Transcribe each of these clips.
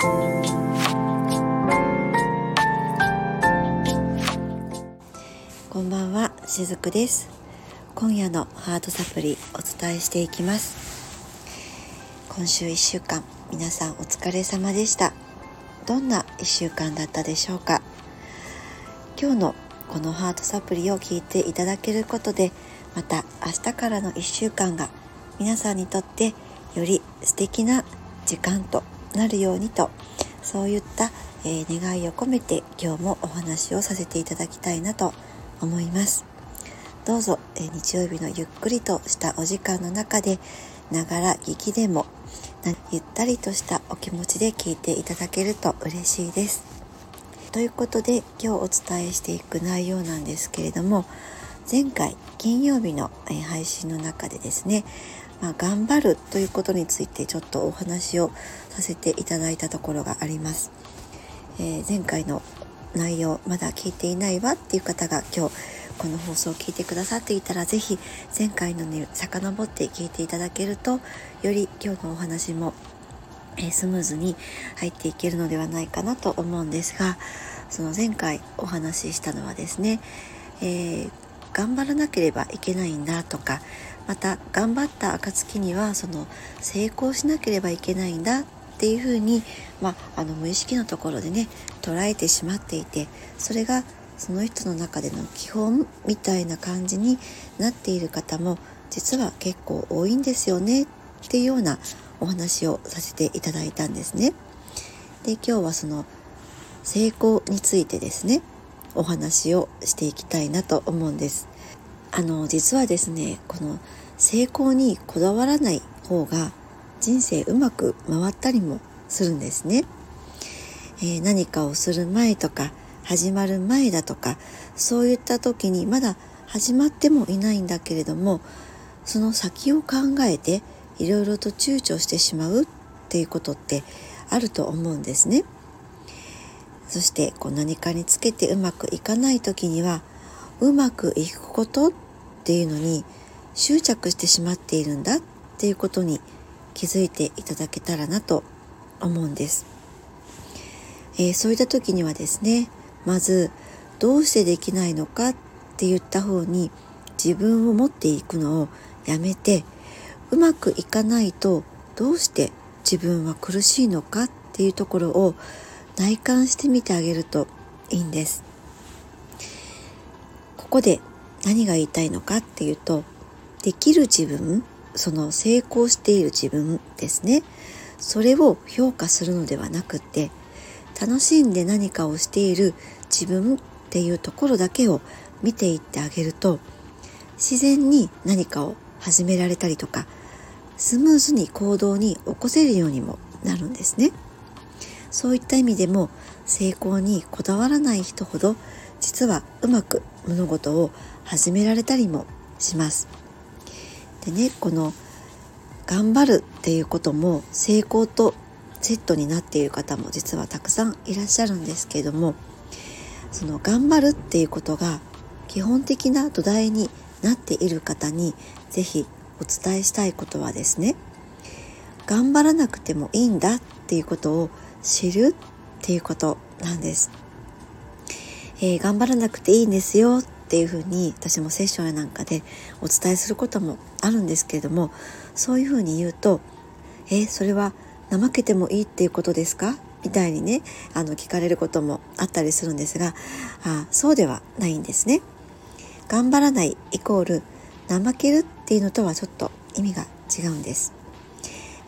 こんばんはしずくです。今夜のハートサプリお伝えしていきます。今週1週間皆さんお疲れ様でした。どんな1週間だったでしょうか。今日のこのハートサプリを聞いていただけることでまた明日からの1週間が皆さんにとってより素敵な時間となるようにとそういった、えー、願いを込めて今日もお話をさせていただきたいなと思います。どうぞ、えー、日曜日のゆっくりとしたお時間の中でながら聞きでもゆったりとしたお気持ちで聞いていただけると嬉しいです。ということで今日お伝えしていく内容なんですけれども前回金曜日の配信の中でですねまあ、頑張るということについてちょっとお話をさせていただいたところがあります。えー、前回の内容まだ聞いていないわっていう方が今日この放送を聞いてくださっていたら是非前回のに遡って聞いていただけるとより今日のお話も、え、スムーズに入っていけるのではないかなと思うんですがその前回お話ししたのはですね、えー、頑張らなければいけないんだとかまた頑張った暁にはその成功しなければいけないんだっていうふうに、まあ、あの無意識のところでね捉えてしまっていてそれがその人の中での基本みたいな感じになっている方も実は結構多いんですよねっていうようなお話をさせていただいたんですね。で今日はその成功についてですねお話をしていきたいなと思うんです。あの実はですねこの成功にこだわらない方が人生うまく回ったりもするんですね。えー、何かをする前とか始まる前だとかそういった時にまだ始まってもいないんだけれどもその先を考えていろいろと躊躇してしまうっていうことってあると思うんですね。そしてこう何かにつけてうまくいかない時にはうまくいくことっていうのに執着してしまっているんだっていうことに気づいていただけたらなと思うんです。えー、そういった時にはですねまずどうしてできないのかって言った方に自分を持っていくのをやめてうまくいかないとどうして自分は苦しいのかっていうところを内観してみてあげるといいんです。ここで何が言いたいのかっていうとできる自分その成功している自分ですね。それを評価するのではなくて楽しんで何かをしている自分っていうところだけを見ていってあげると自然に何かを始められたりとかスムーズに行動に起こせるようにもなるんですね。そういった意味でも成功にこだわらない人ほど実はうまく物事を始められたりもしますでねこの頑張るっていうことも成功とセットになっている方も実はたくさんいらっしゃるんですけれどもその頑張るっていうことが基本的な土台になっている方に是非お伝えしたいことはですね頑張らなくてもいいんだっていうことを知るっていうことなんです。えー、頑張らなくていいんですよっていうふうに私もセッションやなんかでお伝えすることもあるんですけれどもそういうふうに言うと「えそれは怠けてもいいっていうことですか?」みたいにねあの聞かれることもあったりするんですがあそうではないんですね。頑張らないイコール怠けるっていうのとはちょっと意味が違うんです。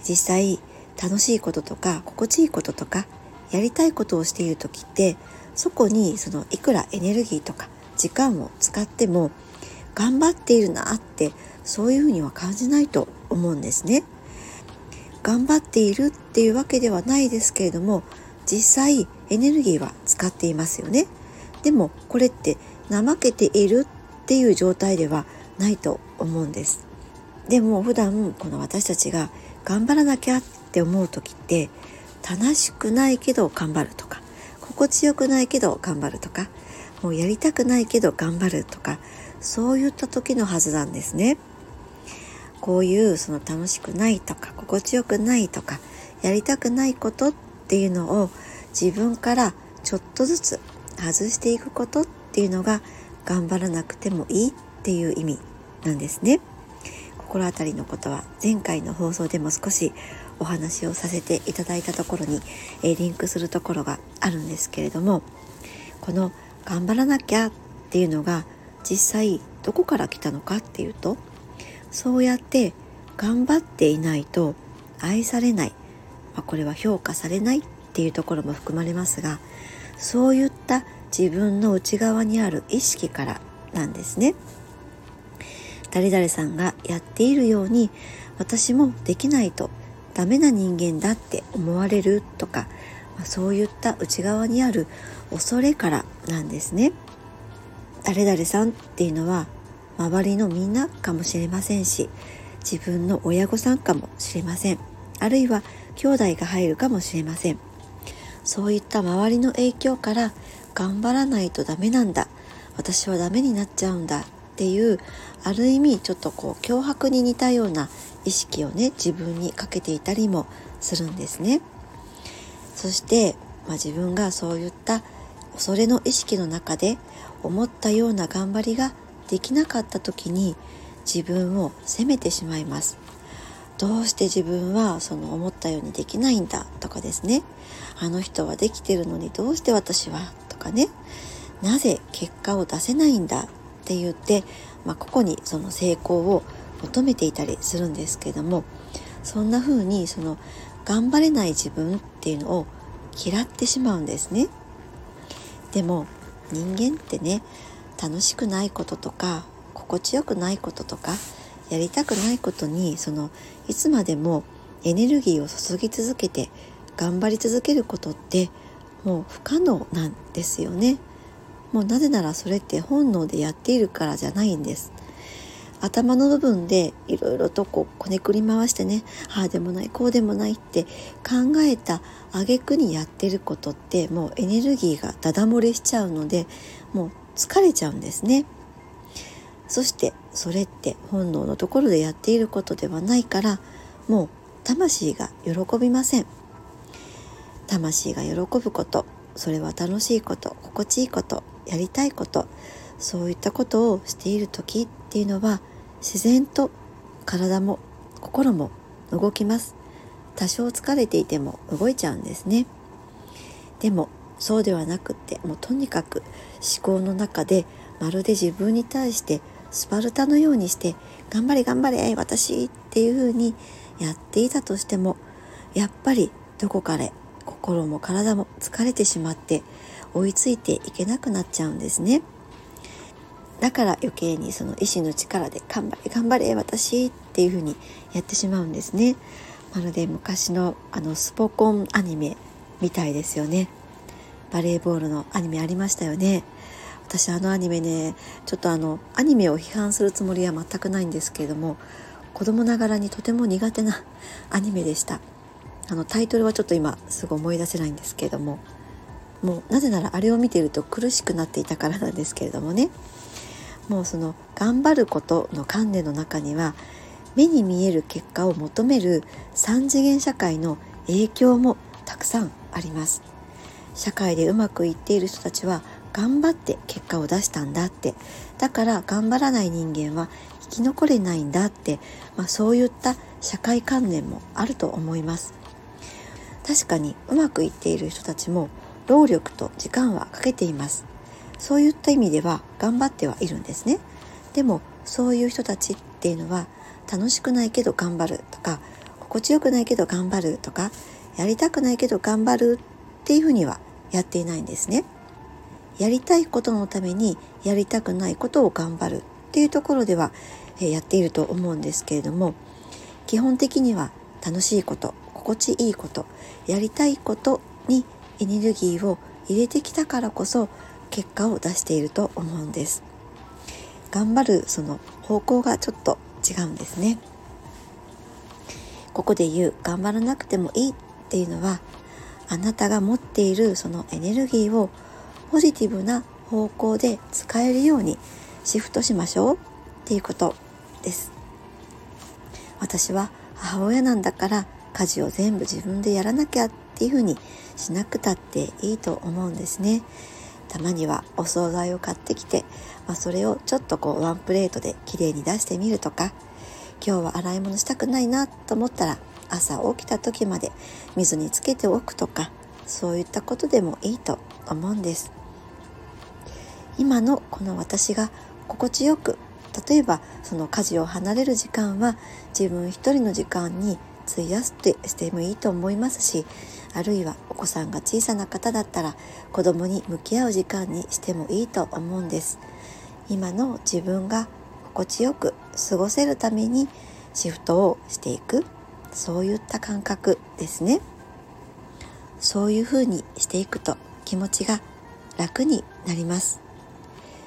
実際楽しいこととか心地いいこととかやりたいことをしている時ってそこにそのいくらエネルギーとか時間を使っても頑張っているなってそういうふうには感じないと思うんですね。頑張っているっていうわけではないですけれども実際エネルギーは使っていますよね。でもこれって怠けているっていう状態ではないと思うんです。でも普段この私たちが頑張らなきゃって思う時って楽しくないけど頑張るとか心地よくないけど頑張るとかもうやりたくないけど頑張るとかそういった時のはずなんですね。こういうその楽しくないとか心地よくないとかやりたくないことっっていうのを自分からちょっとずつ外していくことっていうのが頑張らなくてもいいっていう意味なんですね。心当たりのことは前回の放送でも少しお話をさせていただいたところに、えリンクするところがあるんですけれどもこの頑張らなきゃっていうのが実際どこから来たのかっていうとそうやって頑張っていないと愛されない、まあ、これは評価されないっていうところも含まれますがそういった自分の内側にある意識からなんですね。誰々さんがやっているように私もできないとダメな人間だって思われるとか、まあ、そういった内側にある恐れからなんですね。誰々さんっていうのは周りのみんなかもしれませんし自分の親御さんかもしれません。あるいは兄弟が入るかもしれません。そういった周りの影響から頑張らないとダメなんだ。私はダメになっちゃうんだっていうある意味ちょっとこう脅迫に似たような意識をね自分にかけていたりもするんですね。そして、まあ、自分がそういった恐れの意識の中で思ったような頑張りができなかった時に自分を責めてしまいます。どうして自分はその思ったようにできないんだとかですね。あの人はできてるのにどうして私はとかね。なぜ結果を出せないんだって言って、まあ、ここにその成功を求めていたりするんですけどもそんな風にその頑張れない自分っていうのを嫌ってしまうんですねでも人間ってね楽しくないこととか心地よくないこととかやりたくないことにそのいつまでもエネルギーを注ぎ続けて頑張り続けることってもう不可能なんですよね。もうなぜならそれって本能でやっているからじゃないんです。頭の部分でいろいろとこうこねくり回してねああでもないこうでもないって考えた挙句にやってることってもうエネルギーがダダ漏れしちゃうのでもう疲れちゃうんですね。そしてそれって本能のところでやっていることではないからもう魂が喜びません。魂が喜ぶことそれは楽しいこと心地いいことやりたいことそういったことをしている時っていうのは自然と体も心も動きます多少疲れていても動いちゃうんですねでもそうではなくってもうとにかく思考の中でまるで自分に対してスパルタのようにして頑張れ頑張れ私っていう風にやっていたとしてもやっぱりどこかで心も体も疲れてしまって追いついていけなくなっちゃうんですね。だから余計にその意志の力で頑張れ頑張れ私っていう風にやってしまうんですね。まるで昔のあのスポコンアニメみたいですよね。バレーボールのアニメありましたよね。私あのアニメねちょっとあのアニメを批判するつもりは全くないんですけれども子供ながらにとても苦手なアニメでしたあのタイトルはちょっと今すぐ思い出せないんですけれどももうなぜならあれを見ていると苦しくなっていたからなんですけれどもねもうその頑張ることの観念の中には目に見える結果を求める3次元社会の影響もたくさんあります。社会でうまくいっている人たちは頑張って結果を出したんだって。だから頑張らない人間は生き残れないんだって、まあ、そういった社会観念もあると思います。確かにうまくいっている人たちも労力と時間はかけています。そういった意味では頑張ってはいるんですね。でもそういう人たちっていうのは楽しくないけど頑張るとか心地よくないけど頑張るとかやりたくないけど頑張るっていうふうにはやっていないんですね。やりたいことのためにやりたくないことを頑張るっていうところでは、やっていると思うんですけれども基本的には楽しいこと心地いいことやりたいことにエネルギーを入れてきたからこそ結果を出していると思うんです。頑張るその方向がちょっと違うんですね。ここで言う頑張らなくてもいいっていうのはあなたが持っているそのエネルギーをポジティブな方向で使えるようにシフトしましょうっていうことです。私は母親なんだから家事を全部自分でやらなきゃっていうふうにしなくたっていいと思うんですね。たまにはお惣菜を買ってきて、まあ、それをちょっとこうワンプレートで綺麗に出してみるとか今日は洗い物したくないなと思ったら朝起きた時まで水につけておくとかそういったことでもいいと思うんです。今のこの私が心地よく例えばその家事を離れる時間は自分一人の時間に費やすってしてもいいと思いますしあるいはお子さんが小さな方だったら子供に向き合う時間にしてもいいと思うんです。今の自分が心地よく過ごせるためにシフトをしていく。そういった感覚ですね。そういうふうにしていくと気持ちが楽になります。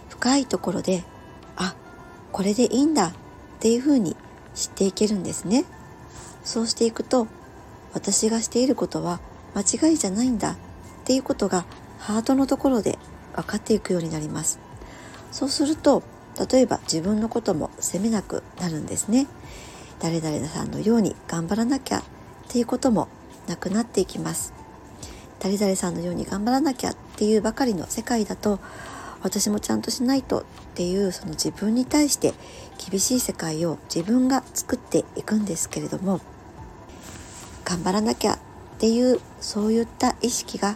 深いところであこれでいいんだ。っていうふうに知っていけるんですね。そうしていくと私がしていることは間違いじゃないんだっていうことがハートのところで分かっていくようになります。そうすると例えば自分のことも責めなくなるんですね。誰々さんのように頑張らなきゃっていうこともなくなっていきます。誰々さんのように頑張らなきゃっていうばかりの世界だと私もちゃんとしないとっていうその自分に対して厳しい世界を自分が作っていくんですけれども頑張らなきゃっっていうそういった意識が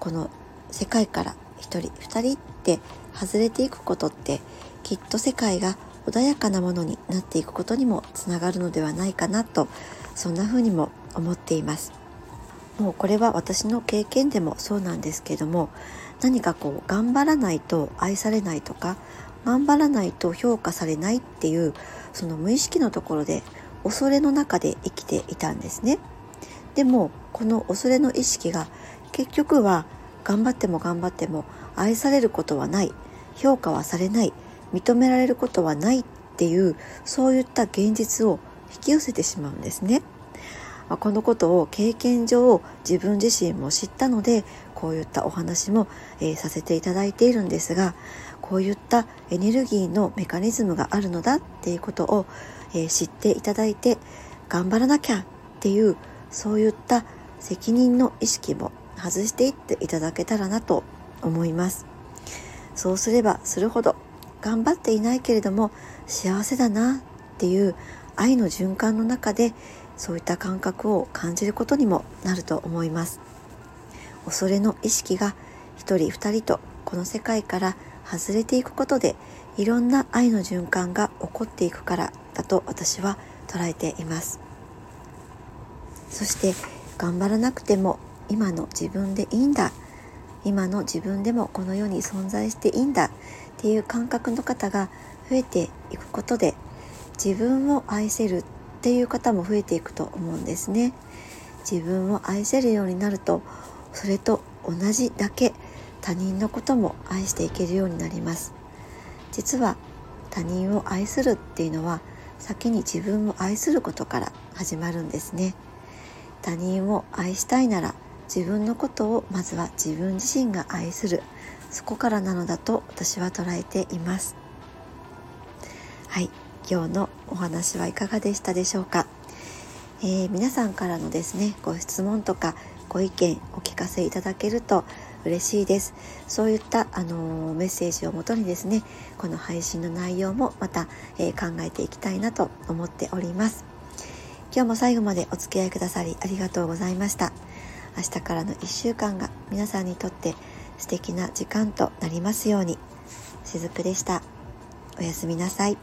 この世界から1人2人って外れていくことってきっと世界が穏やかなものになっていくことにもつながるのではないかなとそんな風にも思っています。もうこれは私の経験でもそうなんですけども何かこう頑張らないと愛されないとか頑張らないと評価されないっていうその無意識のところで恐れの中で生きていたんですね。でもこの恐れの意識が結局は頑張っても頑張っても愛されることはない評価はされない認められることはないっていうそういった現実を引き寄せてしまうんですね。このことを経験上自分自身も知ったのでこういったお話も、えー、させていただいているんですがこういったエネルギーのメカニズムがあるのだっていうことを、えー、知っていただいて頑張らなきゃっていうそういった責任の意識も外していっていただけたらなと思います。そうすればするほど頑張っていないけれども幸せだなっていう愛の循環の中でそういった感覚を感じることにもなると思います。恐れの意識が一人二人とこの世界から外れていくことでいろんな愛の循環が起こっていくからだと私は捉えています。そして頑張らなくても今の自分でいいんだ。今の自分でもこの世に存在していいんだ。っていう感覚の方が増えていくことで自分を愛せるっていう方も増えていくと思うんですね。自分を愛せるようになるとそれと同じだけ他人のことも愛していけるようになります。実は他人を愛するっていうのは先に自分を愛することから始まるんですね。他人を愛したいなら自分のことをまずは自分自身が愛する。そこからなのだと私は捉えています。はい。今日のお話はいかがでしたでしょうか、えー、皆さんからのですねご質問とかご意見お聞かせいただけると嬉しいです。そういった、あのー、メッセージをもとにですねこの配信の内容もまた、えー、考えていきたいなと思っております。今日も最後までお付き合いくださりありがとうございました。明日からの1週間が皆さんにとって素敵な時間となりますように。しずくでした。おやすみなさい。